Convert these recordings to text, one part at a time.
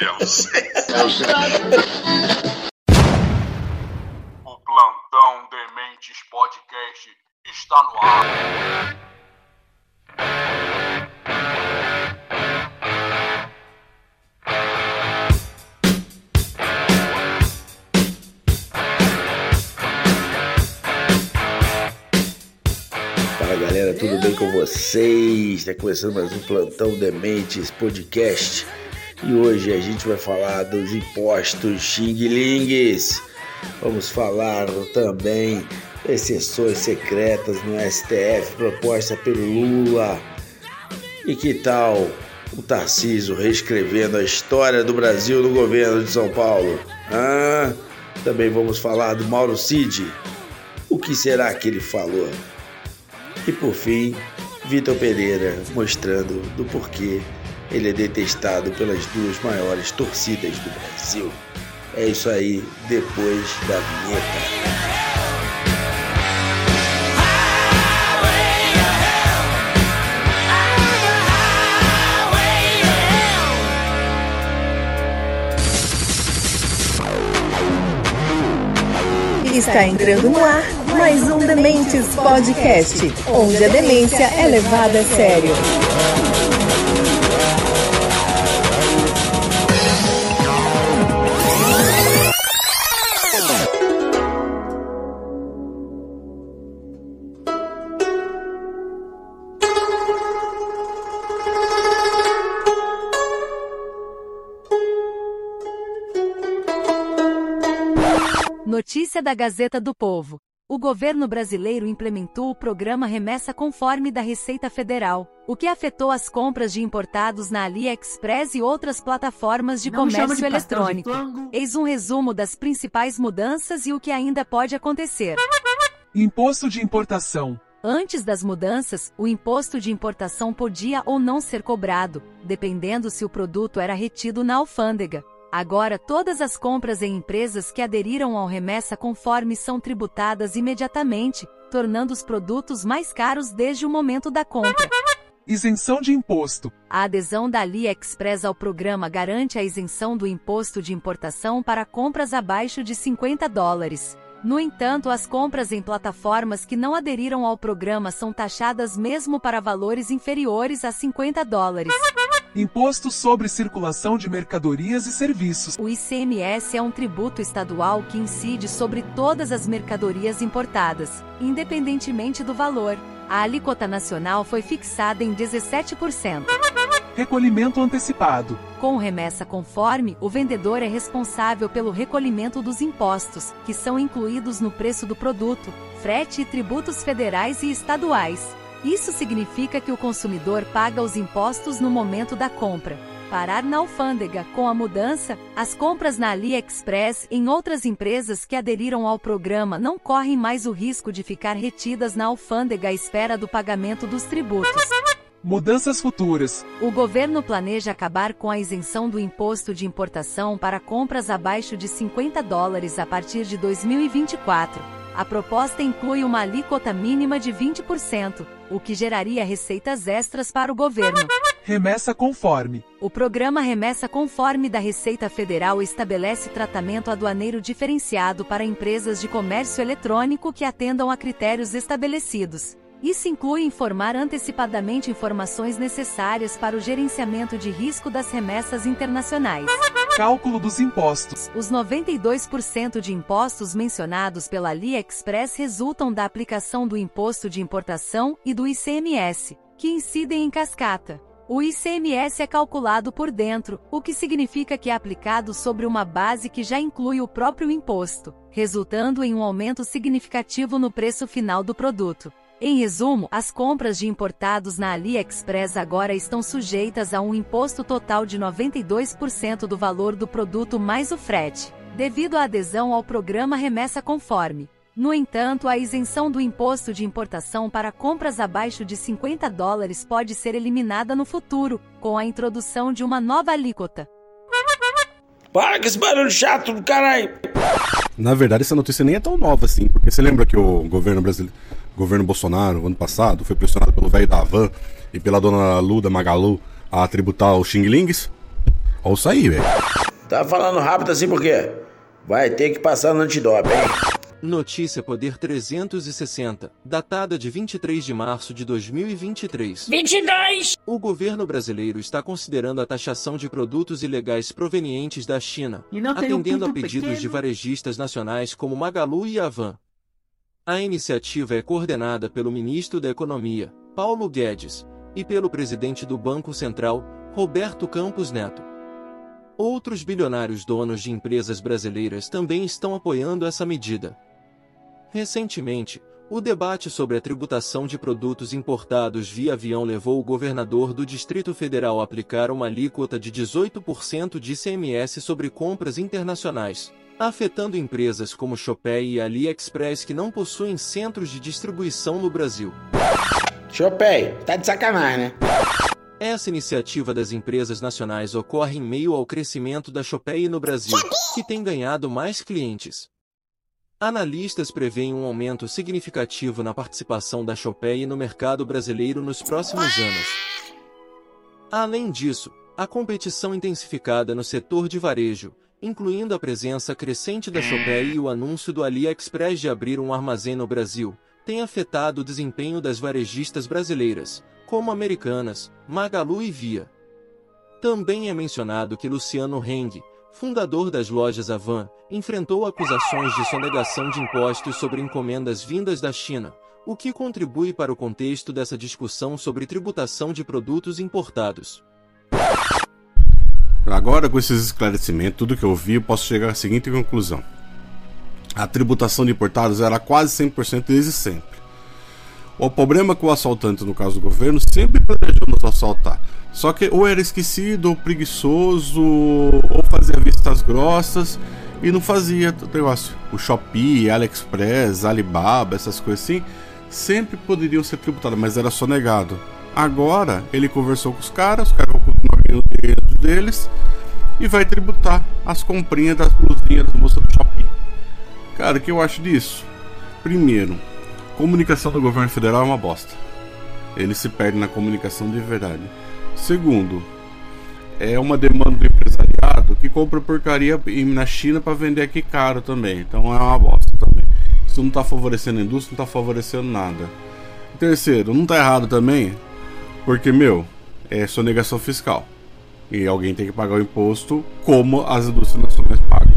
Deus. o Plantão Dementes Podcast está no ar. Fala galera, tudo bem com vocês? Está começando mais um Plantão Dementes Podcast e hoje a gente vai falar dos impostos xing-lings. Vamos falar também das secretas no STF proposta pelo Lula. E que tal o Tarcísio reescrevendo a história do Brasil no governo de São Paulo? Ah, também vamos falar do Mauro Cid. O que será que ele falou? E por fim, Vitor Pereira mostrando do porquê ele é detestado pelas duas maiores torcidas do Brasil. É isso aí, depois da vinheta. Está entrando no ar mais um Dementes Podcast, onde a demência é levada a sério. Notícia da Gazeta do Povo. O governo brasileiro implementou o programa Remessa Conforme da Receita Federal, o que afetou as compras de importados na AliExpress e outras plataformas de Não comércio de de eletrônico. flango. Eis um resumo das principais mudanças e o que ainda pode acontecer. Imposto de importação. Antes das mudanças, o imposto de importação podia ou não ser cobrado, dependendo se o produto era retido na alfândega. Agora, todas as compras em empresas que aderiram ao remessa conforme são tributadas imediatamente, tornando os produtos mais caros desde o momento da compra. Isenção de imposto. A adesão da AliExpress ao programa garante a isenção do imposto de importação para compras abaixo de 50 dólares. No entanto, as compras em plataformas que não aderiram ao programa são taxadas mesmo para valores inferiores a 50 dólares. Imposto sobre circulação de mercadorias e serviços. O ICMS é um tributo estadual que incide sobre todas as mercadorias importadas, independentemente do valor. A alíquota nacional foi fixada em 17%. Recolhimento antecipado. Com remessa conforme, o vendedor é responsável pelo recolhimento dos impostos, que são incluídos no preço do produto, frete e tributos federais e estaduais. Isso significa que o consumidor paga os impostos no momento da compra. Parar na alfândega. Com a mudança, as compras na AliExpress e em outras empresas que aderiram ao programa não correm mais o risco de ficar retidas na alfândega à espera do pagamento dos tributos. Mudanças futuras. O governo planeja acabar com a isenção do imposto de importação para compras abaixo de 50 dólares a partir de 2024. A proposta inclui uma alíquota mínima de 20%, o que geraria receitas extras para o governo. Remessa conforme. O programa Remessa Conforme da Receita Federal estabelece tratamento aduaneiro diferenciado para empresas de comércio eletrônico que atendam a critérios estabelecidos. Isso inclui informar antecipadamente informações necessárias para o gerenciamento de risco das remessas internacionais. Cálculo dos impostos. Os 92% de impostos mencionados pela AliExpress resultam da aplicação do imposto de importação e do ICMS, que incidem em cascata. O ICMS é calculado por dentro, o que significa que é aplicado sobre uma base que já inclui o próprio imposto, resultando em um aumento significativo no preço final do produto. Em resumo, as compras de importados na AliExpress agora estão sujeitas a um imposto total de 92% do valor do produto mais o frete, devido à adesão ao programa Remessa Conforme. No entanto, a isenção do imposto de importação para compras abaixo de 50 dólares pode ser eliminada no futuro, com a introdução de uma nova alíquota. Para com esse barulho chato do caralho! Na verdade, essa notícia nem é tão nova assim, porque você lembra que o governo brasileiro, governo Bolsonaro, ano passado, foi pressionado pelo velho da Havan e pela dona Luda Magalu a tributar os Xing Lings? Ou sair, velho. Tá falando rápido assim por quê? Vai ter que passar no antidoping, hein? Notícia Poder 360, datada de 23 de março de 2023. 22! O governo brasileiro está considerando a taxação de produtos ilegais provenientes da China, E um atendendo a pedidos pequeno? de varejistas nacionais como Magalu e Avan. A iniciativa é coordenada pelo ministro da Economia, Paulo Guedes, e pelo presidente do Banco Central, Roberto Campos Neto. Outros bilionários donos de empresas brasileiras também estão apoiando essa medida. Recentemente, o debate sobre a tributação de produtos importados via avião levou o governador do Distrito Federal a aplicar uma alíquota de 18% de ICMS sobre compras internacionais, afetando empresas como Shopee e AliExpress que não possuem centros de distribuição no Brasil. Chopei, tá de sacanagem, né? Essa iniciativa das empresas nacionais ocorre em meio ao crescimento da Shopee no Brasil, que tem ganhado mais clientes. Analistas preveem um aumento significativo na participação da Shopee no mercado brasileiro nos próximos anos. Além disso, a competição intensificada no setor de varejo, incluindo a presença crescente da Shopee e o anúncio do AliExpress de abrir um armazém no Brasil, tem afetado o desempenho das varejistas brasileiras, como Americanas, Magalu e Via. Também é mencionado que Luciano Heng, fundador das lojas Avan, enfrentou acusações de sonegação de impostos sobre encomendas vindas da China, o que contribui para o contexto dessa discussão sobre tributação de produtos importados. Agora, com esses esclarecimentos, tudo que eu vi, eu posso chegar à seguinte conclusão: a tributação de importados era quase 100% desde sempre. O problema é que o assaltante, no caso do governo, sempre planejou nos assaltar. Só que ou era esquecido, ou preguiçoso, ou fazia vistas grossas e não fazia o negócio. O Shopee, AliExpress, Alibaba, essas coisas assim, sempre poderiam ser tributados, mas era só negado. Agora ele conversou com os caras, os caras deles e vai tributar as comprinhas das blusinhas das moças do Shopee. Cara, o que eu acho disso? Primeiro, comunicação do governo federal é uma bosta. Ele se perde na comunicação de verdade. Segundo, é uma demanda do empresariado que compra porcaria na China para vender aqui caro também. Então é uma bosta também. Isso não está favorecendo a indústria, não está favorecendo nada. Terceiro, não está errado também, porque, meu, é sonegação fiscal. E alguém tem que pagar o imposto como as indústrias nacionais pagam.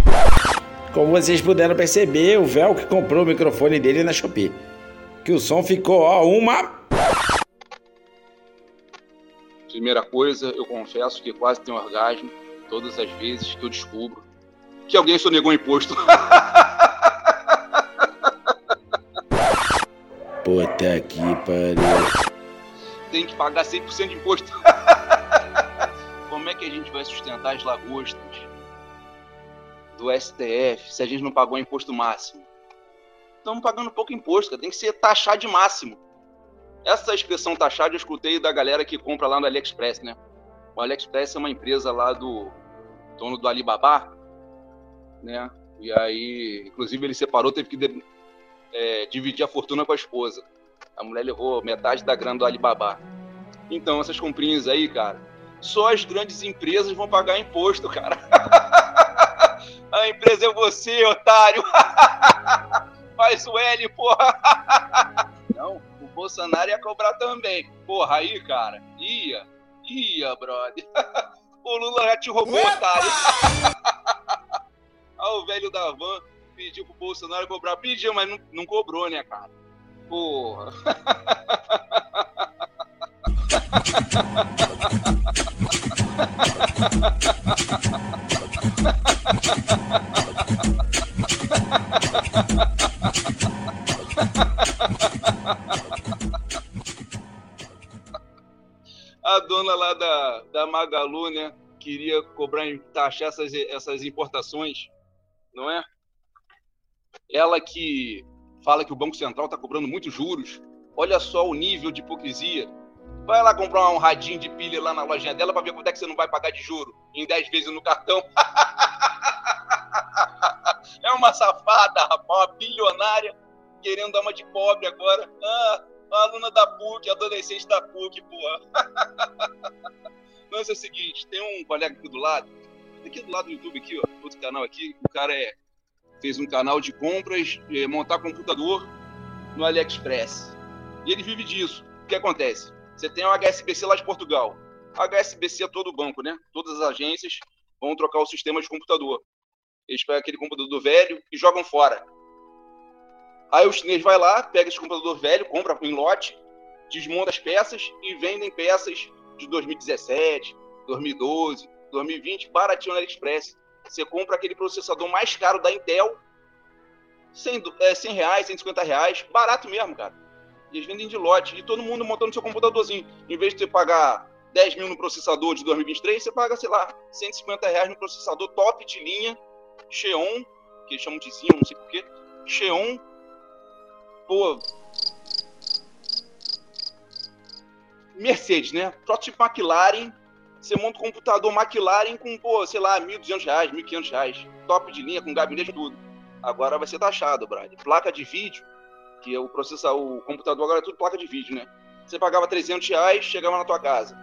Como vocês puderam perceber, o Véu que comprou o microfone dele na Shopee. Que o som ficou, ó, uma. Primeira coisa, eu confesso que quase tenho orgasmo todas as vezes que eu descubro que alguém sonegou imposto. Puta que pariu. Tem que pagar 100% de imposto. Que a gente vai sustentar as lagostas do STF se a gente não pagou imposto máximo? Estamos pagando pouco imposto, cara. tem que ser taxado de máximo. Essa expressão taxada eu escutei da galera que compra lá no AliExpress, né? O AliExpress é uma empresa lá do dono do Alibaba, né? E aí, inclusive, ele separou, teve que de- é, dividir a fortuna com a esposa. A mulher levou metade da grana do Alibaba. Então, essas comprinhas aí, cara, só as grandes empresas vão pagar imposto, cara. A empresa é você, otário. Faz o L, porra. Não, o Bolsonaro ia cobrar também. Porra, aí, cara, ia, ia, brother. O Lula já te roubou, otário. Ah, o velho da van pediu pro Bolsonaro cobrar. Pediu, mas não, não cobrou, né, cara? Porra. A dona lá da, da Magalu, né? Queria cobrar, taxar essas, essas importações, não é? Ela que fala que o Banco Central está cobrando muitos juros. Olha só o nível de hipocrisia. Vai lá comprar um radinho de pilha lá na lojinha dela para ver quanto é que você não vai pagar de juro em 10 vezes no cartão. é uma safada, rapaz, uma bilionária querendo dar uma de pobre agora. Ah, a aluna da PUC, adolescente da PUC, porra. lance é o seguinte, tem um colega aqui do lado, aqui do lado do YouTube, aqui, ó, outro canal aqui, o cara é, fez um canal de compras, é, montar computador no AliExpress. E ele vive disso. O que acontece? Você tem o HSBC lá de Portugal. HSBC é todo o banco, né? Todas as agências vão trocar o sistema de computador. Eles pegam aquele computador velho e jogam fora. Aí o chinês vai lá, pega esse computador velho, compra em lote, desmonta as peças e vendem peças de 2017, 2012, 2020, baratinho na AliExpress. Você compra aquele processador mais caro da Intel, 100, é, 100 reais, 150 reais, barato mesmo, cara. Eles vendem de lote. E todo mundo montando seu computadorzinho. Em vez de você pagar 10 mil no processador de 2023, você paga, sei lá, 150 reais no processador top de linha, Xeon, que chamam de Xeon, não sei porquê. Xeon pô. Mercedes, né? Protótipo McLaren. Você monta um computador McLaren com, pô, sei lá, R$ 1.200, R$ 1.500. Top de linha, com gabinete tudo. Agora vai ser taxado, Brad. Placa de vídeo, que o processador, o computador agora é tudo placa de vídeo, né? Você pagava 300 reais, chegava na tua casa.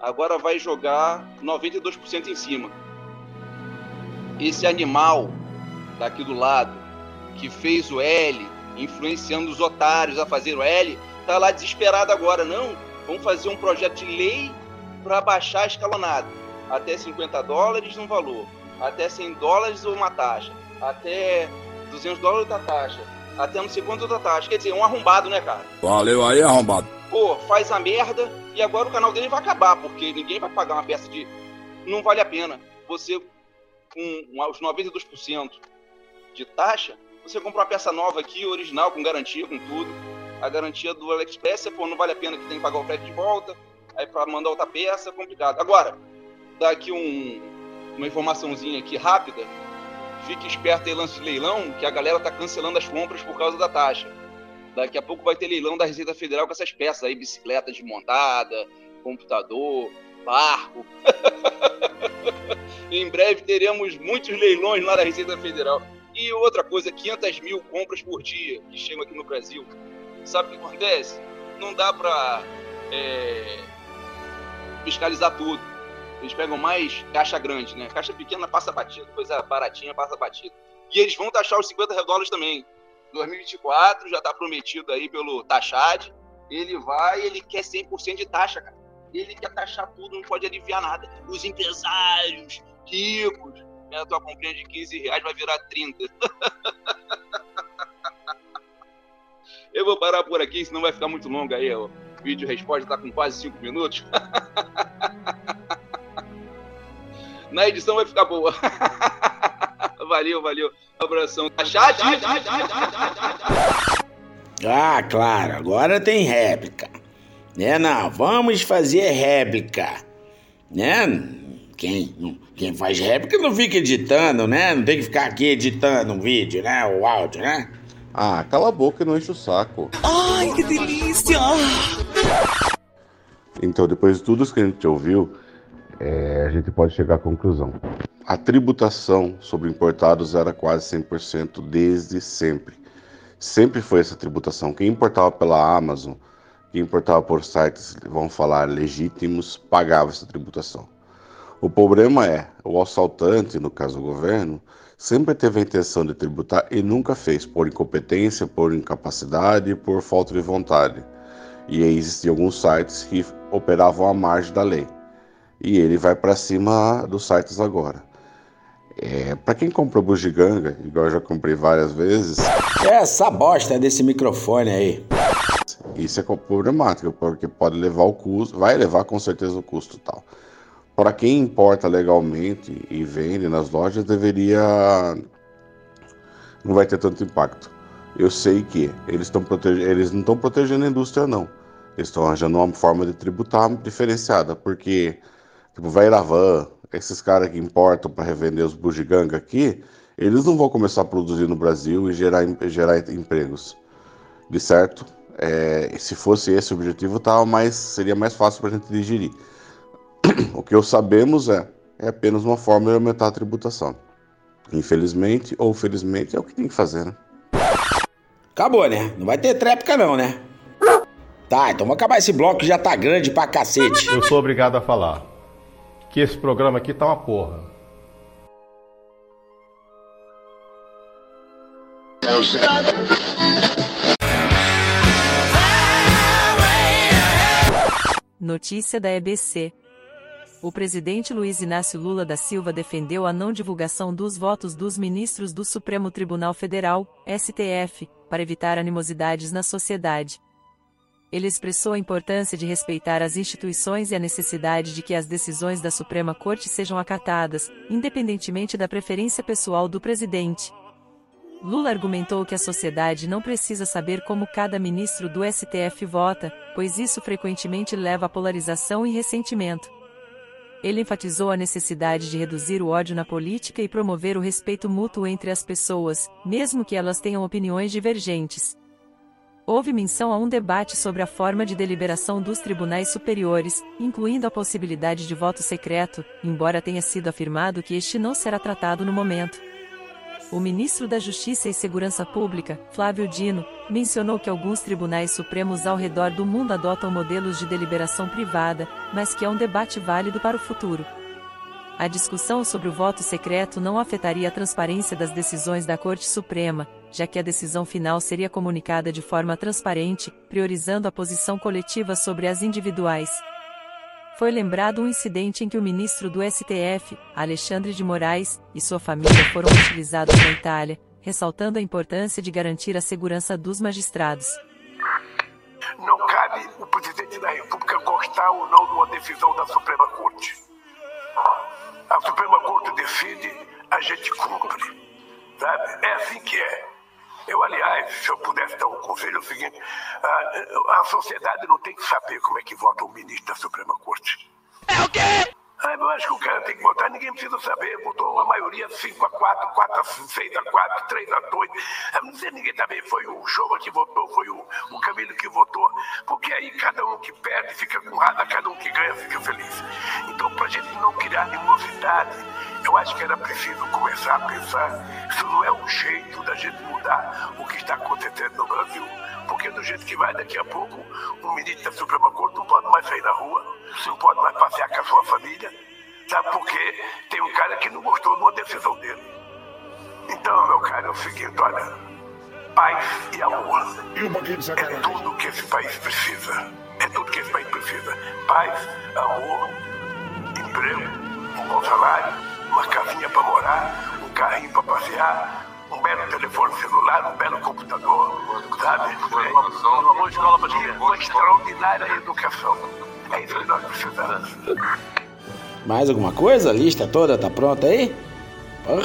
Agora vai jogar 92% em cima. Esse animal daqui do lado, que fez o L, influenciando os otários a fazer o L, tá lá desesperado agora. Não, vamos fazer um projeto de lei para baixar a escalonada. Até 50 dólares um valor, até 100 dólares uma taxa, até 200 dólares outra taxa, até não sei quanto taxa. Quer dizer, um arrombado, né, cara? Valeu aí, arrombado. Pô, faz a merda e agora o canal dele vai acabar, porque ninguém vai pagar uma peça de. Não vale a pena. Você, com os 92% de taxa, você compra uma peça nova aqui, original, com garantia, com tudo. A garantia do AliExpress, pô, não vale a pena que tem que pagar o frete de volta. Aí para mandar outra peça é complicado. Agora, dá aqui um, uma informaçãozinha aqui rápida. Fique esperto aí lance de leilão, que a galera tá cancelando as compras por causa da taxa. Daqui a pouco vai ter leilão da Receita Federal com essas peças aí, bicicleta desmontada, computador, barco. em breve teremos muitos leilões lá da Receita Federal. E outra coisa, 500 mil compras por dia que chegam aqui no Brasil. Sabe o que acontece? Não dá para é, fiscalizar tudo. Eles pegam mais caixa grande, né? Caixa pequena passa batido, coisa baratinha passa batido. E eles vão taxar os 50 dólares também. 2024 já está prometido aí pelo Taxad. Ele vai, ele quer 100% de taxa, cara. Ele quer taxar tudo, não pode aliviar nada. Os empresários, ricos, né? A tua comprinha de 15 reais vai virar 30. Eu vou parar por aqui, senão vai ficar muito longo aí. O vídeo resposta está com quase 5 minutos. Na edição vai ficar boa. valeu, valeu. Um abração. Chat! Ah, claro, agora tem réplica. Né, não, vamos fazer réplica. Né? Quem, quem faz réplica não fica editando, né? Não tem que ficar aqui editando um vídeo, né? O áudio, né? Ah, cala a boca e não enche o saco. Ai, que delícia! Então, depois de tudo isso que a gente ouviu, é, a gente pode chegar à conclusão. A tributação sobre importados era quase 100% desde sempre. Sempre foi essa tributação. Quem importava pela Amazon, quem importava por sites, vamos falar, legítimos, pagava essa tributação. O problema é, o assaltante, no caso o governo, sempre teve a intenção de tributar e nunca fez, por incompetência, por incapacidade, por falta de vontade. E aí existiam alguns sites que operavam à margem da lei. E ele vai para cima dos sites agora. É, para quem comprou bugiganga, igual eu já comprei várias vezes. Essa bosta desse microfone aí. Isso é problemático, porque pode levar o custo, vai levar com certeza o custo tal. Para quem importa legalmente e vende nas lojas, deveria. não vai ter tanto impacto. Eu sei que eles, protege... eles não estão protegendo a indústria, não. Eles estão arranjando uma forma de tributar diferenciada, porque, tipo, vai van, esses caras que importam para revender os bugiganga aqui, eles não vão começar a produzir no Brasil e gerar, gerar empregos. De certo? É, se fosse esse o objetivo, tava mais, seria mais fácil para a gente digerir. O que eu sabemos é, é apenas uma forma de aumentar a tributação. Infelizmente ou felizmente é o que tem que fazer, né? Acabou, né? Não vai ter tréplica não, né? Tá, então vamos acabar esse bloco que já tá grande pra cacete. Eu sou obrigado a falar. Que esse programa aqui tá uma porra. Notícia da EBC. O presidente Luiz Inácio Lula da Silva defendeu a não divulgação dos votos dos ministros do Supremo Tribunal Federal, STF, para evitar animosidades na sociedade. Ele expressou a importância de respeitar as instituições e a necessidade de que as decisões da Suprema Corte sejam acatadas, independentemente da preferência pessoal do presidente. Lula argumentou que a sociedade não precisa saber como cada ministro do STF vota, pois isso frequentemente leva à polarização e ressentimento. Ele enfatizou a necessidade de reduzir o ódio na política e promover o respeito mútuo entre as pessoas, mesmo que elas tenham opiniões divergentes. Houve menção a um debate sobre a forma de deliberação dos tribunais superiores, incluindo a possibilidade de voto secreto, embora tenha sido afirmado que este não será tratado no momento. O ministro da Justiça e Segurança Pública, Flávio Dino, mencionou que alguns tribunais supremos ao redor do mundo adotam modelos de deliberação privada, mas que é um debate válido para o futuro. A discussão sobre o voto secreto não afetaria a transparência das decisões da Corte Suprema, já que a decisão final seria comunicada de forma transparente, priorizando a posição coletiva sobre as individuais foi lembrado um incidente em que o ministro do STF, Alexandre de Moraes, e sua família foram utilizados na Itália, ressaltando a importância de garantir a segurança dos magistrados. Não cabe o presidente da República gostar ou não de uma decisão da Suprema Corte. A Suprema Corte decide, a gente cumpre. Sabe? É assim que é. Eu, aliás, se eu pudesse dar um conselho, é o seguinte: a, a sociedade não tem que saber como é que vota o ministro da Suprema Corte. É o quê? Ah, eu acho que o cara tem que votar, ninguém precisa saber. Votou a maioria 5 a 4, 4 a 6 a 4, 3 a 2. Não sei ninguém também. Foi o Showa que votou, foi o, o Camilo que votou. Porque aí cada um que perde fica com raiva, cada um que ganha fica feliz. Então, para a gente não criar animosidade, eu acho que era preciso começar a pensar. Isso não é um jeito da gente mudar o que está acontecendo no Brasil. Porque do jeito que vai daqui a pouco, um ministro da Suprema Corte não pode mais sair na rua, não pode mais passear com a sua família. Sabe por quê? Tem um cara que não gostou de uma decisão dele. Então, meu cara, é o seguinte, olha. Paz e amor. É tudo que esse país precisa. É tudo que esse país precisa. Paz, amor, emprego, um bom salário, uma casinha para morar, um carrinho para passear, um belo telefone celular, um belo computador, sabe? Uma boa escola para uma extraordinária educação. É isso que nós precisamos. Mais alguma coisa? A lista toda tá pronta aí? Porra.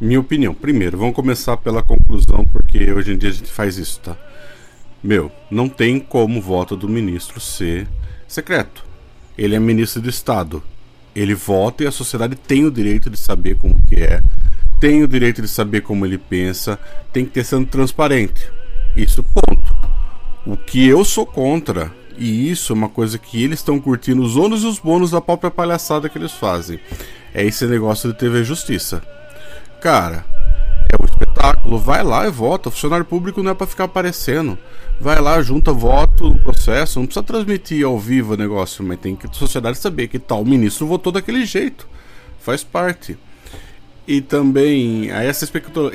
Minha opinião. Primeiro, vamos começar pela conclusão, porque hoje em dia a gente faz isso, tá? Meu, não tem como o voto do ministro ser secreto. Ele é ministro do Estado. Ele vota e a sociedade tem o direito de saber como que é tem o direito de saber como ele pensa, tem que ter sendo transparente. Isso, ponto. O que eu sou contra, e isso é uma coisa que eles estão curtindo, os ônus e os bônus da própria palhaçada que eles fazem, é esse negócio de TV Justiça. Cara, é um espetáculo, vai lá e vota. O funcionário público não é para ficar aparecendo. Vai lá, junta voto no processo, não precisa transmitir ao vivo o negócio, mas tem que a sociedade saber que tal ministro votou daquele jeito. Faz parte e também a essa especulação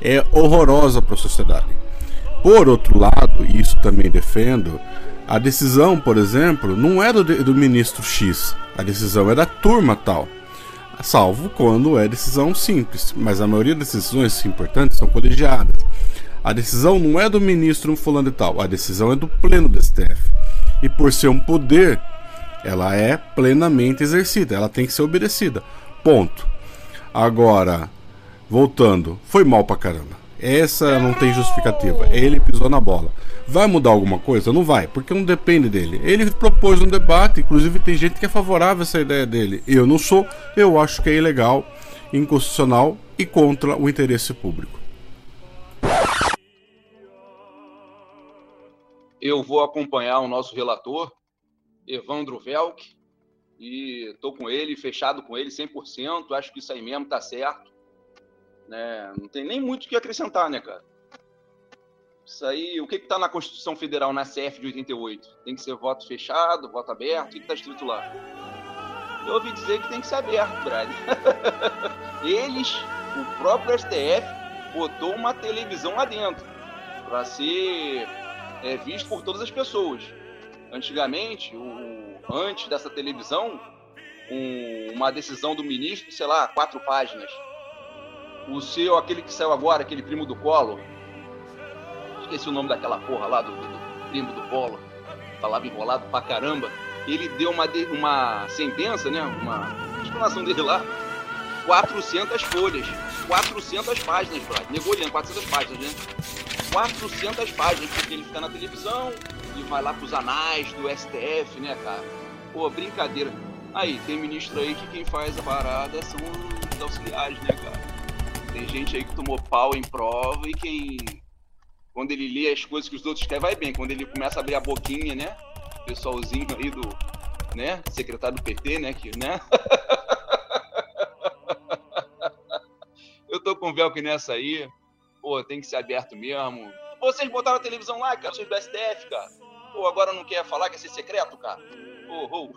é horrorosa para a sociedade. Por outro lado, e isso também defendo, a decisão, por exemplo, não é do, do ministro X, a decisão é da turma tal. Salvo quando é decisão simples, mas a maioria das decisões importantes são colegiadas. A decisão não é do ministro fulano e tal, a decisão é do pleno do STF. E por ser um poder, ela é plenamente exercida, ela tem que ser obedecida. Ponto. Agora, voltando, foi mal pra caramba. Essa não tem justificativa. Ele pisou na bola. Vai mudar alguma coisa? Não vai, porque não depende dele. Ele propôs um debate, inclusive tem gente que é favorável a essa ideia dele. Eu não sou, eu acho que é ilegal, inconstitucional e contra o interesse público. Eu vou acompanhar o nosso relator, Evandro Velk, e estou com ele, fechado com ele 100%, acho que isso aí mesmo está certo. Né? Não tem nem muito o que acrescentar, né, cara? Isso aí, o que está na Constituição Federal, na CF de 88? Tem que ser voto fechado, voto aberto? O que está escrito lá? Eu ouvi dizer que tem que ser aberto, brother. Eles, o próprio STF, botou uma televisão lá dentro para ser é, visto por todas as pessoas. Antigamente, o, antes dessa televisão, um, uma decisão do ministro, sei lá, quatro páginas. O seu, aquele que saiu agora, aquele primo do Collor, esqueci o nome daquela porra lá, do, do, do primo do Collor, falava enrolado pra caramba, ele deu uma, uma sentença, né, uma explanação dele lá, 400 folhas, 400 páginas, brother, negociando 400 páginas, né? 400 páginas, porque ele fica na televisão e vai lá pros anais do STF, né, cara? Pô, brincadeira. Aí, tem ministro aí que quem faz a parada são os auxiliares, né, cara? Tem gente aí que tomou pau em prova e quem. Quando ele lê as coisas que os outros querem, vai bem. Quando ele começa a abrir a boquinha, né? Pessoalzinho aí do. né? Secretário do PT, né? Que, né? Eu tô com o Velcro nessa aí pô, tem que ser aberto mesmo. Vocês botaram a televisão lá, cara, vocês do STF, cara. Pô, agora não quer falar que é ser secreto, cara? Pô, oh, oh.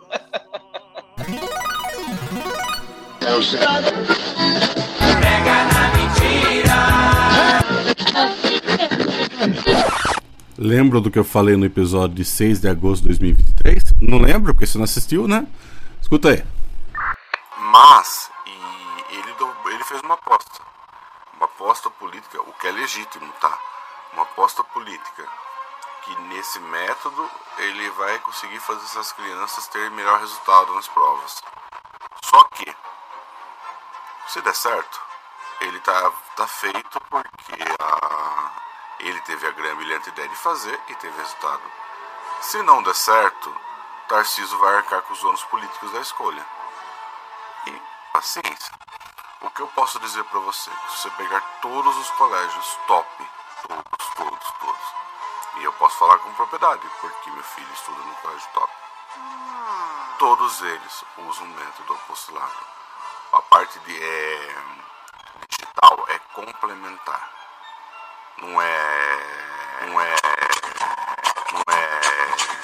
Pega na mentira. Lembra do que eu falei no episódio de 6 de agosto de 2023? Não lembro, porque você não assistiu, né? Escuta aí. Mas, ele, ele fez uma aposta uma aposta política, o que é legítimo, tá? Uma aposta política que nesse método ele vai conseguir fazer essas crianças terem melhor resultado nas provas. Só que, se der certo, ele tá, tá feito porque a, ele teve a grande brilhante ideia de fazer e teve resultado. Se não der certo, Tarciso vai arcar com os ônus políticos da escolha. E paciência. O que eu posso dizer para você? Se você pegar todos os colégios top, todos, todos, todos, e eu posso falar com propriedade, porque meu filho estuda no colégio top, todos eles usam o método apostolado. A parte de é, digital é complementar, não é, não é, não é,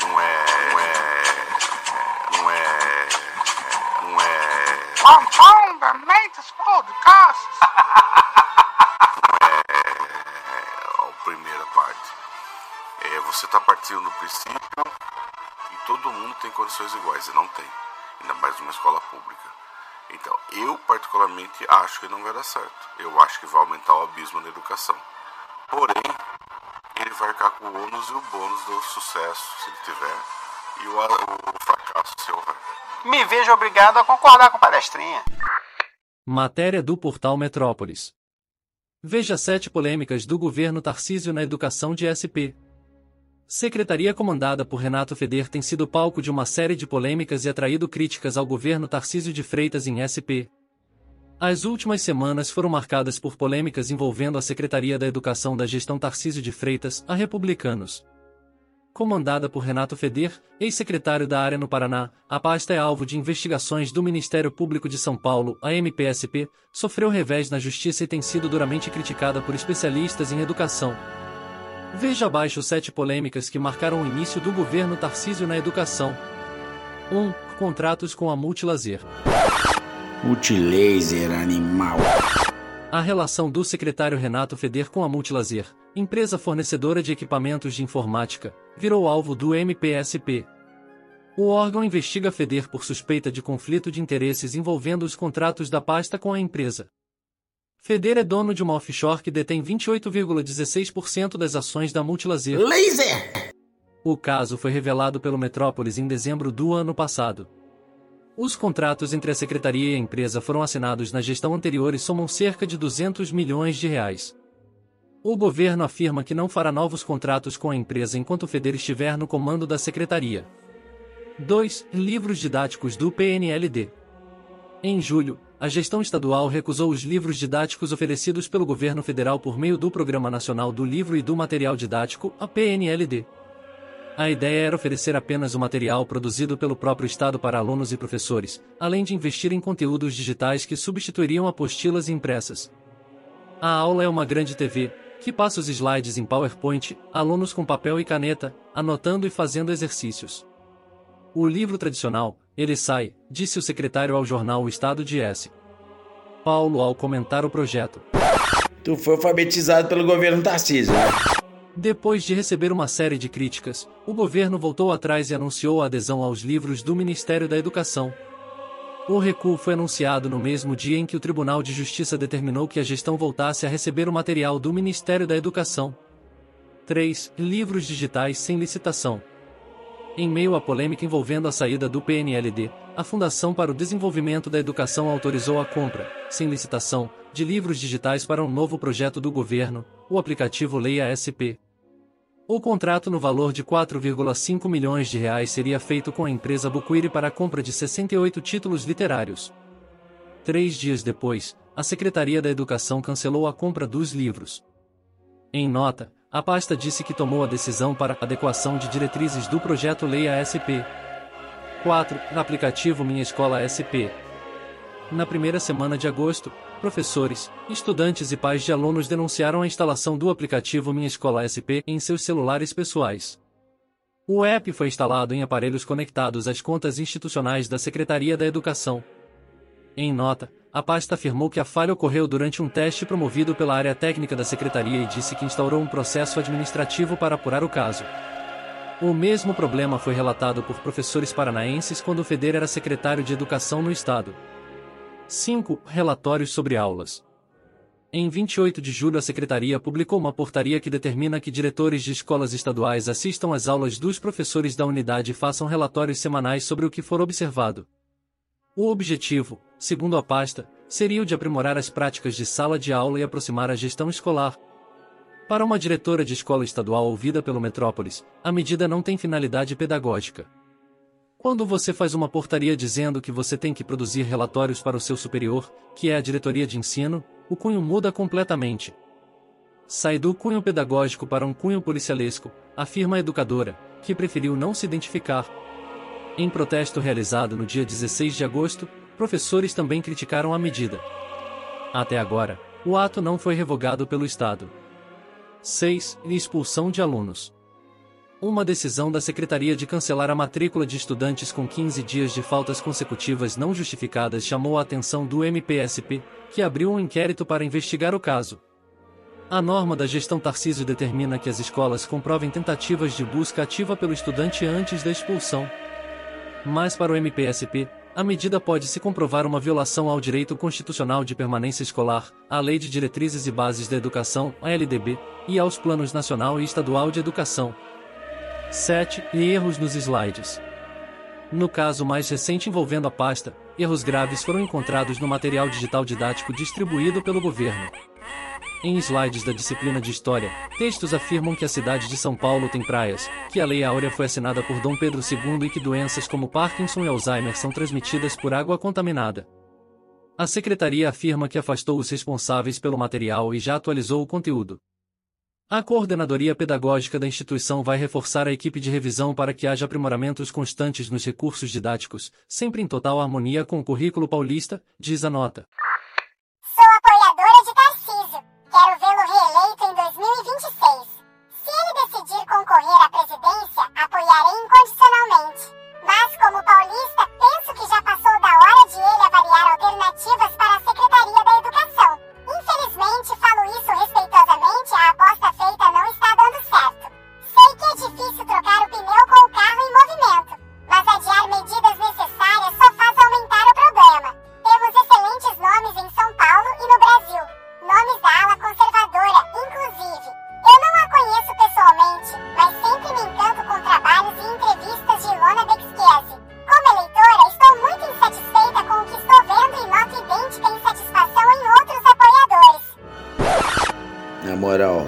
não é, não é, não é, não é. Da Mentes Podcast. é a primeira parte. É, você está partindo do princípio que todo mundo tem condições iguais e não tem, ainda mais numa escola pública. Então, eu particularmente acho que não vai dar certo. Eu acho que vai aumentar o abismo na educação. Porém, ele vai arcar com o ônus e o bônus do sucesso, se ele tiver, e o, o fracasso, se houver. Me vejo obrigado a concordar com palestrinha. Matéria do portal Metrópolis. Veja sete polêmicas do governo Tarcísio na educação de SP. Secretaria comandada por Renato Feder tem sido palco de uma série de polêmicas e atraído críticas ao governo Tarcísio de Freitas em SP. As últimas semanas foram marcadas por polêmicas envolvendo a Secretaria da Educação da gestão Tarcísio de Freitas, a Republicanos. Comandada por Renato Feder, ex-secretário da área no Paraná, a pasta é alvo de investigações do Ministério Público de São Paulo, a MPSP, sofreu revés na justiça e tem sido duramente criticada por especialistas em educação. Veja abaixo sete polêmicas que marcaram o início do governo Tarcísio na educação. 1. Um, contratos com a Multilaser. Multilaser animal. A relação do secretário Renato Feder com a Multilaser, empresa fornecedora de equipamentos de informática, virou alvo do MPSP. O órgão investiga Feder por suspeita de conflito de interesses envolvendo os contratos da pasta com a empresa. Feder é dono de uma offshore que detém 28,16% das ações da Multilaser. Laser! O caso foi revelado pelo Metrópolis em dezembro do ano passado. Os contratos entre a secretaria e a empresa foram assinados na gestão anterior e somam cerca de 200 milhões de reais. O governo afirma que não fará novos contratos com a empresa enquanto o FEDER estiver no comando da secretaria. 2. Livros didáticos do PNLD. Em julho, a gestão estadual recusou os livros didáticos oferecidos pelo governo federal por meio do Programa Nacional do Livro e do Material Didático, a PNLD. A ideia era oferecer apenas o material produzido pelo próprio Estado para alunos e professores, além de investir em conteúdos digitais que substituiriam apostilas impressas. A aula é uma grande TV, que passa os slides em PowerPoint, alunos com papel e caneta, anotando e fazendo exercícios. O livro tradicional, ele sai, disse o secretário ao jornal O Estado de S. Paulo ao comentar o projeto. Tu foi alfabetizado pelo governo Tarcísio, né? Depois de receber uma série de críticas, o governo voltou atrás e anunciou a adesão aos livros do Ministério da Educação. O recuo foi anunciado no mesmo dia em que o Tribunal de Justiça determinou que a gestão voltasse a receber o material do Ministério da Educação. 3. Livros digitais sem licitação. Em meio à polêmica envolvendo a saída do PNLD, a Fundação para o Desenvolvimento da Educação autorizou a compra, sem licitação, de livros digitais para um novo projeto do governo, o aplicativo Leia SP. O contrato no valor de 4,5 milhões de reais seria feito com a empresa Buquiri para a compra de 68 títulos literários. Três dias depois, a Secretaria da Educação cancelou a compra dos livros. Em nota, a pasta disse que tomou a decisão para adequação de diretrizes do projeto Leia SP. 4. No aplicativo Minha Escola SP. Na primeira semana de agosto, professores, estudantes e pais de alunos denunciaram a instalação do aplicativo Minha Escola SP em seus celulares pessoais. O app foi instalado em aparelhos conectados às contas institucionais da Secretaria da Educação. Em nota, a pasta afirmou que a falha ocorreu durante um teste promovido pela área técnica da secretaria e disse que instaurou um processo administrativo para apurar o caso. O mesmo problema foi relatado por professores paranaenses quando o FEDER era secretário de Educação no estado. 5. Relatórios sobre aulas. Em 28 de julho, a Secretaria publicou uma portaria que determina que diretores de escolas estaduais assistam às aulas dos professores da unidade e façam relatórios semanais sobre o que for observado. O objetivo, segundo a pasta, seria o de aprimorar as práticas de sala de aula e aproximar a gestão escolar. Para uma diretora de escola estadual ouvida pelo Metrópolis, a medida não tem finalidade pedagógica. Quando você faz uma portaria dizendo que você tem que produzir relatórios para o seu superior, que é a diretoria de ensino, o cunho muda completamente. Sai do cunho pedagógico para um cunho policialesco, afirma a educadora, que preferiu não se identificar, em protesto realizado no dia 16 de agosto, professores também criticaram a medida. Até agora, o ato não foi revogado pelo Estado. 6. Expulsão de alunos. Uma decisão da Secretaria de cancelar a matrícula de estudantes com 15 dias de faltas consecutivas não justificadas chamou a atenção do MPSP, que abriu um inquérito para investigar o caso. A norma da gestão Tarcísio determina que as escolas comprovem tentativas de busca ativa pelo estudante antes da expulsão, mas para o MPSP, a medida pode se comprovar uma violação ao direito constitucional de permanência escolar, à Lei de Diretrizes e Bases da Educação, LDB, e aos Planos Nacional e Estadual de Educação. 7. Erros nos slides. No caso mais recente envolvendo a pasta, erros graves foram encontrados no material digital didático distribuído pelo governo. Em slides da disciplina de História, textos afirmam que a cidade de São Paulo tem praias, que a Lei Áurea foi assinada por Dom Pedro II e que doenças como Parkinson e Alzheimer são transmitidas por água contaminada. A secretaria afirma que afastou os responsáveis pelo material e já atualizou o conteúdo. A coordenadoria pedagógica da instituição vai reforçar a equipe de revisão para que haja aprimoramentos constantes nos recursos didáticos, sempre em total harmonia com o currículo paulista, diz a nota. Sou apoiadora de Tarcísio. Quero vê-lo reeleito em 2026. Se ele decidir concorrer à presidência, apoiarei incondicionalmente. Mas, como paulista, penso que já passou da hora de ele avaliar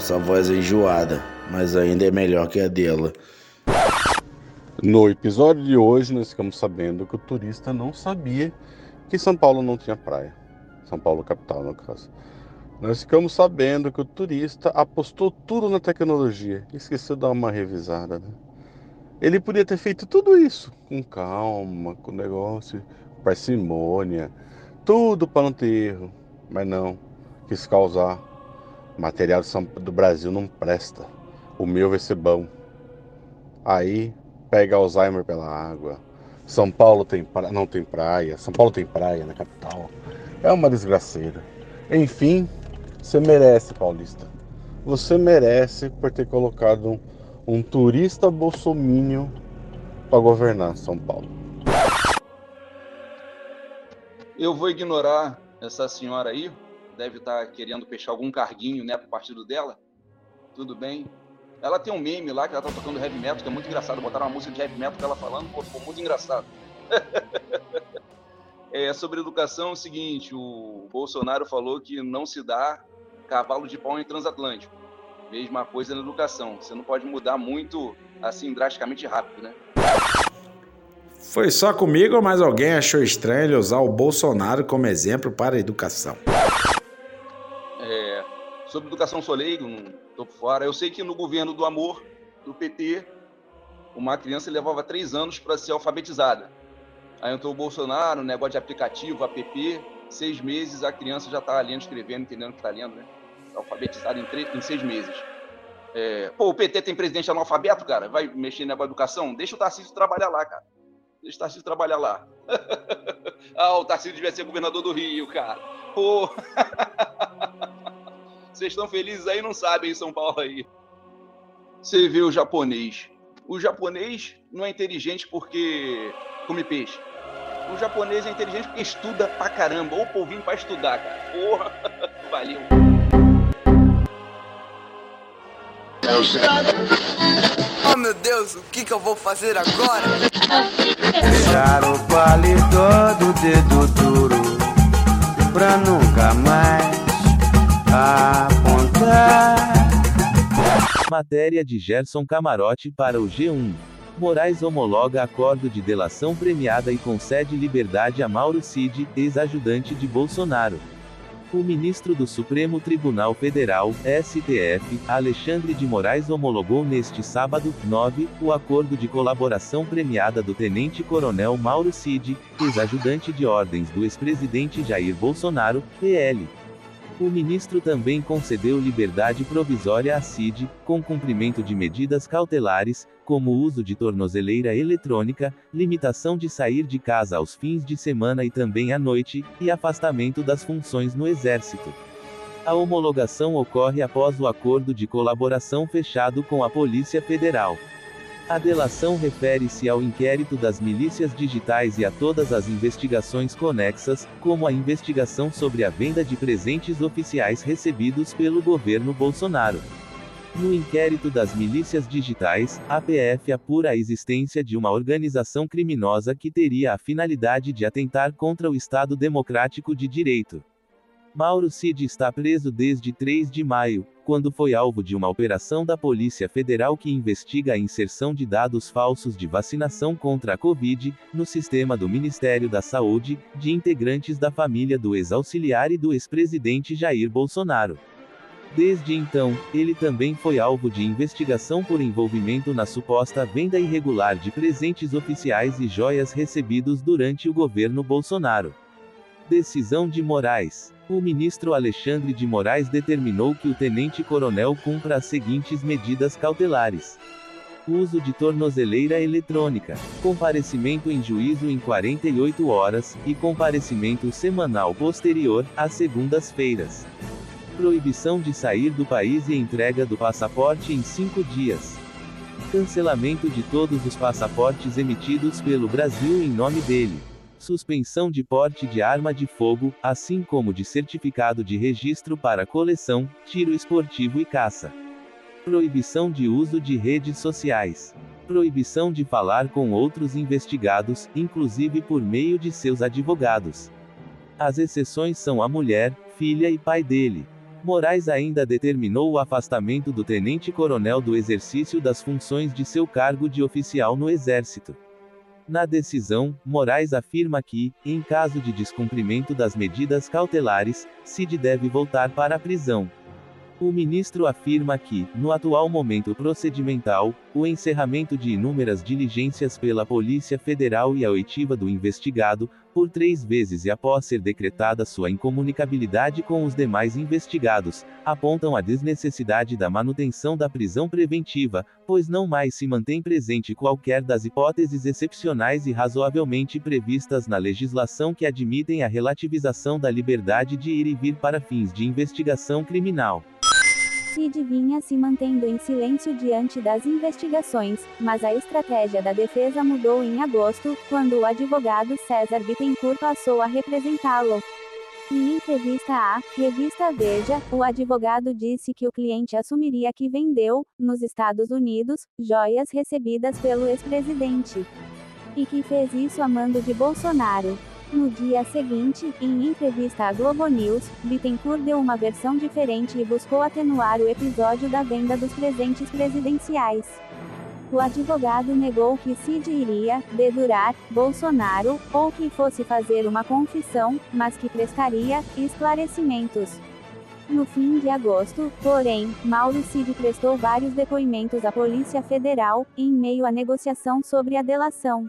essa voz é enjoada, mas ainda é melhor que a dela. No episódio de hoje, nós ficamos sabendo que o turista não sabia que São Paulo não tinha praia. São Paulo capital, no caso. Nós ficamos sabendo que o turista apostou tudo na tecnologia esqueceu de dar uma revisada. Né? Ele podia ter feito tudo isso com calma, com negócio, parcimônia, tudo para não ter erro, mas não, quis causar material do Brasil não presta. O meu vai ser bom. Aí pega Alzheimer pela água. São Paulo tem pra... não tem praia. São Paulo tem praia na capital. É uma desgraceira. Enfim, você merece, Paulista. Você merece por ter colocado um, um turista bolsomínio para governar São Paulo. Eu vou ignorar essa senhora aí. Deve estar querendo fechar algum carguinho né, para o partido dela. Tudo bem. Ela tem um meme lá que ela tá tocando heavy metal, que é muito engraçado. Botaram uma música de heavy metal ela falando, pô, ficou muito engraçado. é, sobre educação, é o seguinte: o Bolsonaro falou que não se dá cavalo de pau em transatlântico. Mesma coisa na educação. Você não pode mudar muito assim drasticamente rápido, né? Foi só comigo ou mais alguém achou estranho ele usar o Bolsonaro como exemplo para a educação? Sobre educação sou leigo, não por fora. Eu sei que no governo do amor, do PT, uma criança levava três anos para ser alfabetizada. Aí entrou o Bolsonaro, negócio de aplicativo, app, seis meses a criança já está lendo, escrevendo, entendendo o que está lendo, né? Alfabetizada em, três, em seis meses. É, pô, o PT tem presidente analfabeto, cara? Vai mexer na educação? Deixa o Tarcísio trabalhar lá, cara. Deixa o Tarcísio trabalhar lá. ah, o Tarcísio devia ser governador do Rio, cara. Pô. Vocês estão felizes aí, não sabem em São Paulo aí. Você vê o japonês. O japonês não é inteligente porque come peixe. O japonês é inteligente porque estuda pra caramba. Ou povinho pra estudar, cara. Porra, valeu. Oh meu Deus, o que que eu vou fazer agora? Deixar o palito do dedo duro pra nunca mais Matéria de Gerson Camarote para o G1. Moraes homologa acordo de delação premiada e concede liberdade a Mauro Cid, ex-ajudante de Bolsonaro. O ministro do Supremo Tribunal Federal, STF, Alexandre de Moraes homologou neste sábado, 9, o acordo de colaboração premiada do tenente-coronel Mauro Cid, ex-ajudante de ordens do ex-presidente Jair Bolsonaro, PL. O ministro também concedeu liberdade provisória a Cid, com cumprimento de medidas cautelares, como uso de tornozeleira eletrônica, limitação de sair de casa aos fins de semana e também à noite, e afastamento das funções no Exército. A homologação ocorre após o acordo de colaboração fechado com a Polícia Federal. A delação refere-se ao inquérito das milícias digitais e a todas as investigações conexas, como a investigação sobre a venda de presentes oficiais recebidos pelo governo Bolsonaro. No inquérito das milícias digitais, a PF apura a existência de uma organização criminosa que teria a finalidade de atentar contra o Estado Democrático de Direito. Mauro Cid está preso desde 3 de maio, quando foi alvo de uma operação da Polícia Federal que investiga a inserção de dados falsos de vacinação contra a Covid, no sistema do Ministério da Saúde, de integrantes da família do ex-auxiliar e do ex-presidente Jair Bolsonaro. Desde então, ele também foi alvo de investigação por envolvimento na suposta venda irregular de presentes oficiais e joias recebidos durante o governo Bolsonaro. Decisão de Moraes. O ministro Alexandre de Moraes determinou que o tenente-coronel cumpra as seguintes medidas cautelares: uso de tornozeleira eletrônica, comparecimento em juízo em 48 horas, e comparecimento semanal posterior, às segundas-feiras. Proibição de sair do país e entrega do passaporte em cinco dias. Cancelamento de todos os passaportes emitidos pelo Brasil em nome dele suspensão de porte de arma de fogo, assim como de certificado de registro para coleção, tiro esportivo e caça. Proibição de uso de redes sociais. Proibição de falar com outros investigados, inclusive por meio de seus advogados. As exceções são a mulher, filha e pai dele. Moraes ainda determinou o afastamento do tenente-coronel do exercício das funções de seu cargo de oficial no Exército. Na decisão, Moraes afirma que, em caso de descumprimento das medidas cautelares, Cid deve voltar para a prisão. O ministro afirma que, no atual momento procedimental, o encerramento de inúmeras diligências pela Polícia Federal e a oitiva do investigado, por três vezes e após ser decretada sua incomunicabilidade com os demais investigados, apontam a desnecessidade da manutenção da prisão preventiva, pois não mais se mantém presente qualquer das hipóteses excepcionais e razoavelmente previstas na legislação que admitem a relativização da liberdade de ir e vir para fins de investigação criminal. Cid vinha se mantendo em silêncio diante das investigações, mas a estratégia da defesa mudou em agosto, quando o advogado César Bittencourt passou a representá-lo. Em entrevista à revista Veja, o advogado disse que o cliente assumiria que vendeu, nos Estados Unidos, joias recebidas pelo ex-presidente. E que fez isso a mando de Bolsonaro. No dia seguinte, em entrevista à Globo News, Bittencourt deu uma versão diferente e buscou atenuar o episódio da venda dos presentes presidenciais. O advogado negou que Cid iria dedurar Bolsonaro, ou que fosse fazer uma confissão, mas que prestaria esclarecimentos. No fim de agosto, porém, Mauro Cid prestou vários depoimentos à Polícia Federal, em meio à negociação sobre a delação.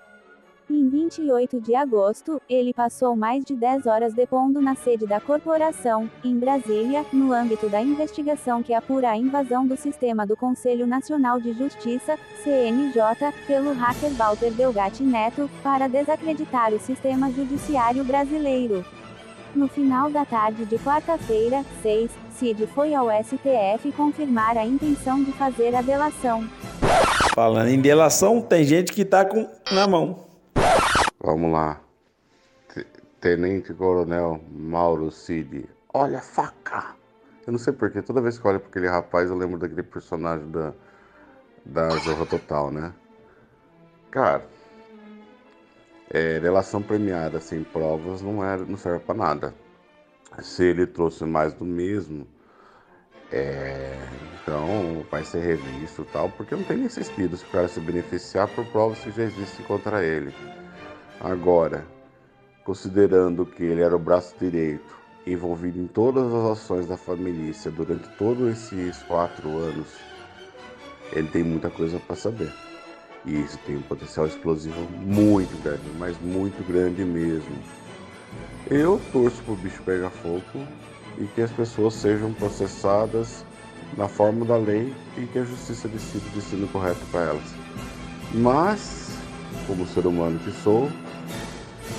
Em 28 de agosto, ele passou mais de 10 horas depondo na sede da corporação, em Brasília, no âmbito da investigação que apura a invasão do sistema do Conselho Nacional de Justiça, CNJ, pelo hacker Walter Delgatti Neto, para desacreditar o sistema judiciário brasileiro. No final da tarde de quarta-feira, 6, Cid foi ao STF confirmar a intenção de fazer a delação. Falando em delação, tem gente que tá com na mão. Vamos lá. Tenente Coronel Mauro Cid. Olha a faca! Eu não sei porquê, toda vez que eu olho para aquele rapaz eu lembro daquele personagem da, da Zorra Total, né? Cara, é, relação premiada sem provas não, é, não serve para nada. Se ele trouxe mais do mesmo, é, então vai ser revisto e tal, porque não tem nem sentido se o cara se beneficiar por provas que já existem contra ele. Agora, considerando que ele era o braço direito, envolvido em todas as ações da família durante todos esses quatro anos, ele tem muita coisa para saber. E isso tem um potencial explosivo muito grande, mas muito grande mesmo. Eu torço para o bicho pegar fogo e que as pessoas sejam processadas na forma da lei e que a justiça decida o destino correto para elas. Mas, como ser humano que sou,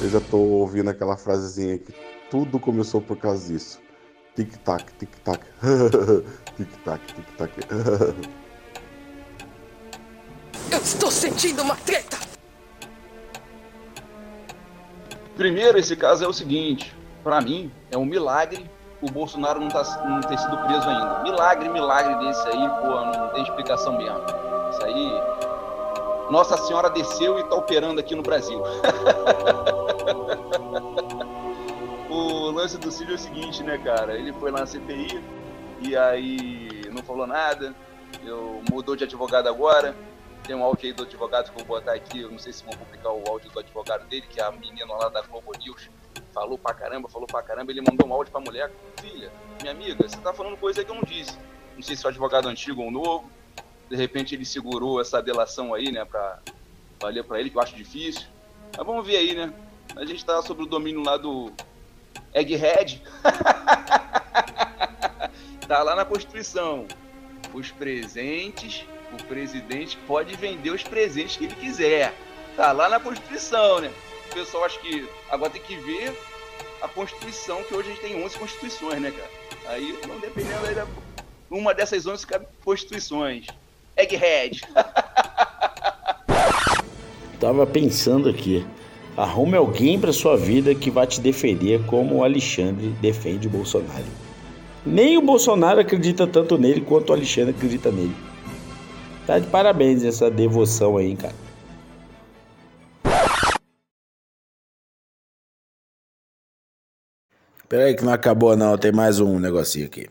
eu já estou ouvindo aquela frasezinha que tudo começou por causa disso. Tic-tac, tic-tac. tic-tac, tic-tac. Eu estou sentindo uma treta! Primeiro, esse caso é o seguinte: para mim, é um milagre o Bolsonaro não, tá, não ter sido preso ainda. Milagre, milagre desse aí, pô, não tem explicação mesmo. Isso aí. Nossa Senhora desceu e tá operando aqui no Brasil. lance do Cid é o seguinte, né, cara? Ele foi lá na CPI e aí não falou nada. Eu mudou de advogado agora. Tem um áudio aí do advogado que eu vou botar aqui. Eu não sei se vão publicar o áudio do advogado dele, que é a menina lá da Globo News. Falou pra caramba, falou pra caramba. Ele mandou um áudio pra mulher. Filha, minha amiga, você tá falando coisa que eu não disse. Não sei se é o advogado antigo ou novo. De repente ele segurou essa delação aí, né, pra valer pra ele, que eu acho difícil. Mas vamos ver aí, né? A gente tá sob o domínio lá do Egghead. tá lá na Constituição. Os presentes, o presidente pode vender os presentes que ele quiser. Tá lá na Constituição, né? O pessoal acha que agora tem que ver a Constituição, que hoje a gente tem 11 Constituições, né, cara? Aí, não dependendo aí da uma dessas 11 Constituições. Egghead. Tava pensando aqui. Arrume alguém para sua vida que vai te defender como o Alexandre defende o Bolsonaro. Nem o Bolsonaro acredita tanto nele quanto o Alexandre acredita nele. Tá de parabéns essa devoção aí, cara. Pera aí que não acabou não, tem mais um negocinho aqui.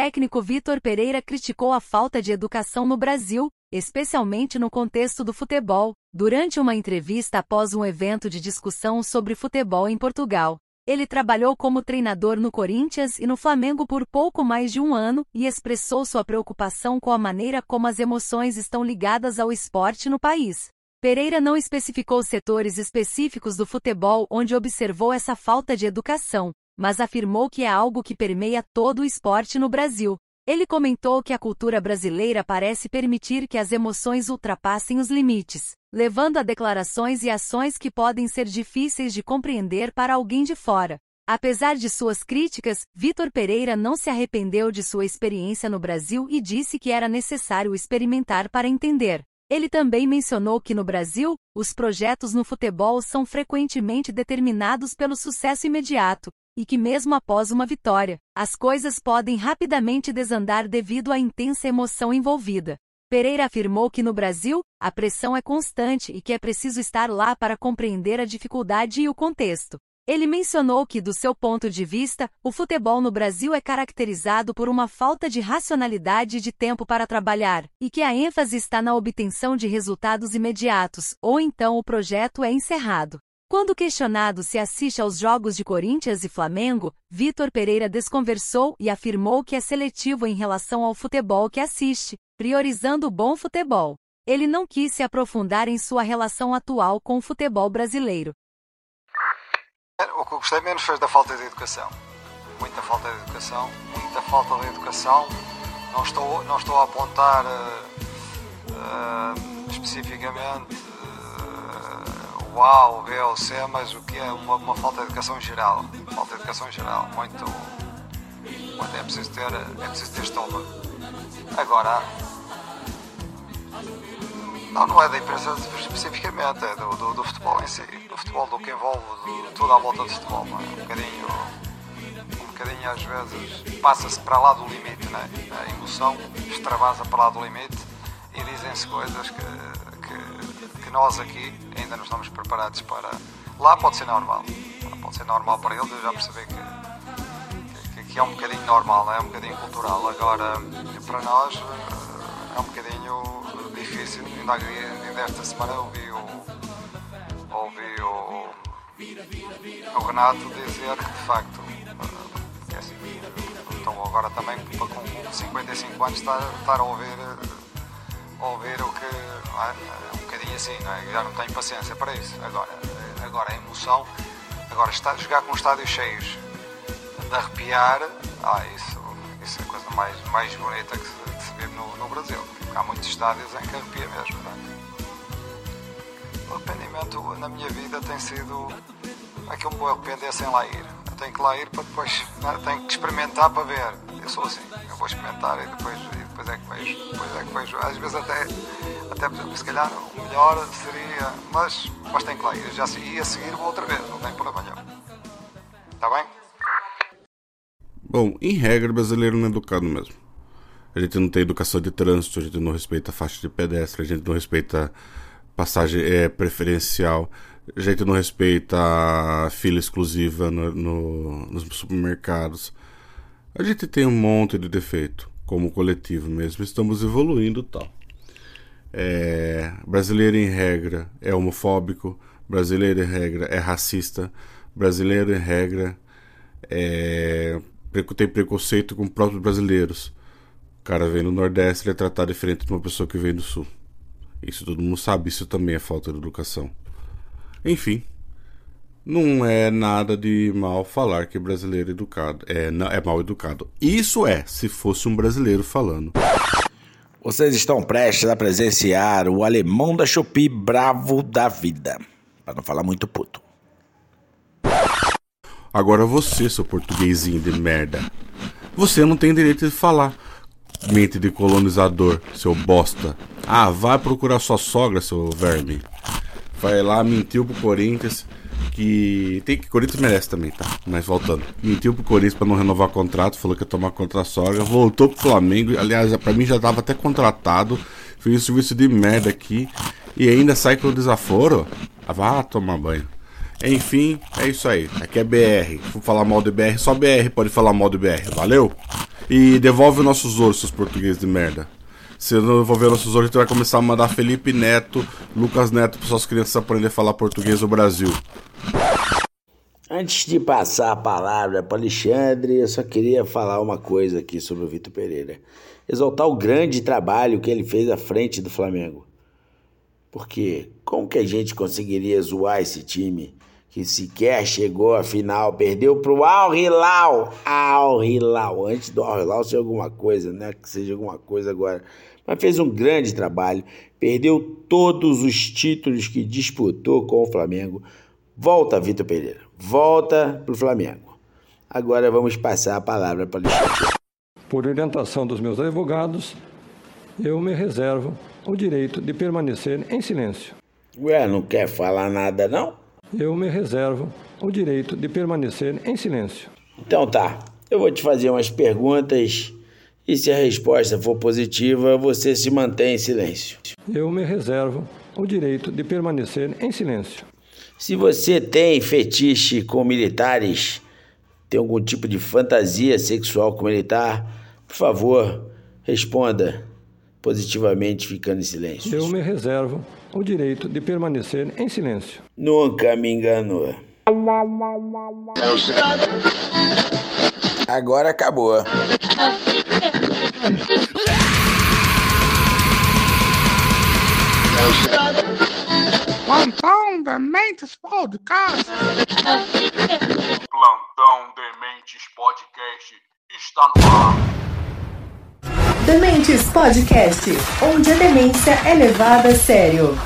Técnico Vitor Pereira criticou a falta de educação no Brasil, especialmente no contexto do futebol, durante uma entrevista após um evento de discussão sobre futebol em Portugal. Ele trabalhou como treinador no Corinthians e no Flamengo por pouco mais de um ano e expressou sua preocupação com a maneira como as emoções estão ligadas ao esporte no país. Pereira não especificou setores específicos do futebol onde observou essa falta de educação, mas afirmou que é algo que permeia todo o esporte no Brasil. Ele comentou que a cultura brasileira parece permitir que as emoções ultrapassem os limites, levando a declarações e ações que podem ser difíceis de compreender para alguém de fora. Apesar de suas críticas, Vitor Pereira não se arrependeu de sua experiência no Brasil e disse que era necessário experimentar para entender. Ele também mencionou que no Brasil, os projetos no futebol são frequentemente determinados pelo sucesso imediato, e que mesmo após uma vitória, as coisas podem rapidamente desandar devido à intensa emoção envolvida. Pereira afirmou que no Brasil, a pressão é constante e que é preciso estar lá para compreender a dificuldade e o contexto. Ele mencionou que, do seu ponto de vista, o futebol no Brasil é caracterizado por uma falta de racionalidade e de tempo para trabalhar, e que a ênfase está na obtenção de resultados imediatos, ou então o projeto é encerrado. Quando questionado se assiste aos jogos de Corinthians e Flamengo, Vitor Pereira desconversou e afirmou que é seletivo em relação ao futebol que assiste, priorizando o bom futebol. Ele não quis se aprofundar em sua relação atual com o futebol brasileiro. O que eu gostei menos foi da falta de educação. Muita falta de educação, muita falta de educação. Não estou, não estou a apontar uh, uh, especificamente uh, o A, o B ou o C, mas o que é uma, uma, falta de educação geral. Falta de educação geral. Muito. muito é, preciso ter, é preciso ter estômago. Agora, não, não é da imprensa especificamente, é do, do, do, futebol em si, do futebol, do que envolve do, tudo à volta do futebol. Não é? Um bocadinho, um bocadinho às vezes passa-se para lá do limite, né? a emoção extravasa para lá do limite e dizem-se coisas que, que, nós aqui ainda não estamos preparados para. Lá pode ser normal, pode ser normal para eles, eu já percebi que, que, que é um bocadinho normal, é um bocadinho cultural. Agora, para nós, é um bocadinho difícil. Ainda, ainda esta semana ouvi o, ouvi o, o Renato dizer que de facto, é assim, então agora também com 55 anos estar, estar a ouvir, a ouvir o que é, bocadinho assim, não é? já não tenho paciência para isso. Agora, agora a emoção, agora estar, jogar com estádios cheios, de arrepiar, ah, isso, isso é a coisa mais, mais bonita que se, que se vê no, no Brasil há muitos estádios em que arrepia mesmo. Não é? O arrependimento na minha vida tem sido aquilo que me vou arrepender sem lá ir. Eu tenho que lá ir para depois, é? tenho que experimentar para ver. Eu sou assim, eu vou experimentar e depois, e depois é que vejo. Depois é que vejo. Às vezes até, até se calhar o melhor seria, mas, mas tenho que lá ir. Já ia seguir outra vez, não tem problema nenhum. Está bem? Bom, em regra, brasileiro não é educado mesmo. A gente não tem educação de trânsito, a gente não respeita faixa de pedestre, a gente não respeita passagem é, preferencial, a gente não respeita fila exclusiva no, no, nos supermercados. A gente tem um monte de defeito, como coletivo mesmo, estamos evoluindo tal. É, brasileiro em regra é homofóbico, brasileiro em regra é racista, brasileiro em regra é, tem preconceito com próprios brasileiros. O cara vem do Nordeste, ele é tratado diferente de uma pessoa que vem do Sul. Isso todo mundo sabe, isso também é falta de educação. Enfim, não é nada de mal falar que brasileiro educado é, é mal educado. Isso é, se fosse um brasileiro falando. Vocês estão prestes a presenciar o alemão da Shopee bravo da vida. Para não falar muito puto. Agora você, seu portuguesinho de merda. Você não tem direito de falar. Mente de colonizador, seu bosta. Ah, vai procurar sua sogra, seu verme. Vai lá, mentiu pro Corinthians. Que. Tem que. Corinthians merece também, tá? Mas voltando. Mentiu pro Corinthians pra não renovar o contrato. Falou que ia tomar contra a sogra. Voltou pro Flamengo. Aliás, pra mim já tava até contratado. Fez um serviço de merda aqui. E ainda sai com o desaforo. Ah, vá tomar banho. Enfim, é isso aí. Aqui é BR. Vou falar mal de BR, só BR pode falar mal de BR. Valeu? E devolve nossos ouros, seus portugueses de merda. Se não devolver nossos ouros, a gente vai começar a mandar Felipe Neto, Lucas Neto para suas crianças aprender a falar português no Brasil. Antes de passar a palavra para Alexandre, eu só queria falar uma coisa aqui sobre o Vitor Pereira. Exaltar o grande trabalho que ele fez à frente do Flamengo. Porque como que a gente conseguiria zoar esse time que sequer chegou à final, perdeu pro Al Hilal, Al Hilal, antes do Al Hilal ser alguma coisa, né, que seja alguma coisa agora, mas fez um grande trabalho, perdeu todos os títulos que disputou com o Flamengo. Volta, Vitor Pereira, volta pro Flamengo. Agora vamos passar a palavra para o Alexandre. Por orientação dos meus advogados, eu me reservo o direito de permanecer em silêncio. Ué, não quer falar nada não? Eu me reservo o direito de permanecer em silêncio. Então tá, eu vou te fazer umas perguntas e se a resposta for positiva, você se mantém em silêncio. Eu me reservo o direito de permanecer em silêncio. Se você tem fetiche com militares, tem algum tipo de fantasia sexual com militar, por favor, responda positivamente ficando em silêncio. Eu me reservo o direito de permanecer em silêncio. Nunca me enganou. Agora acabou. Plantão Dementes Podcast. Plantão Dementes Podcast está no ar. Dementes Podcast, onde a demência é levada a sério.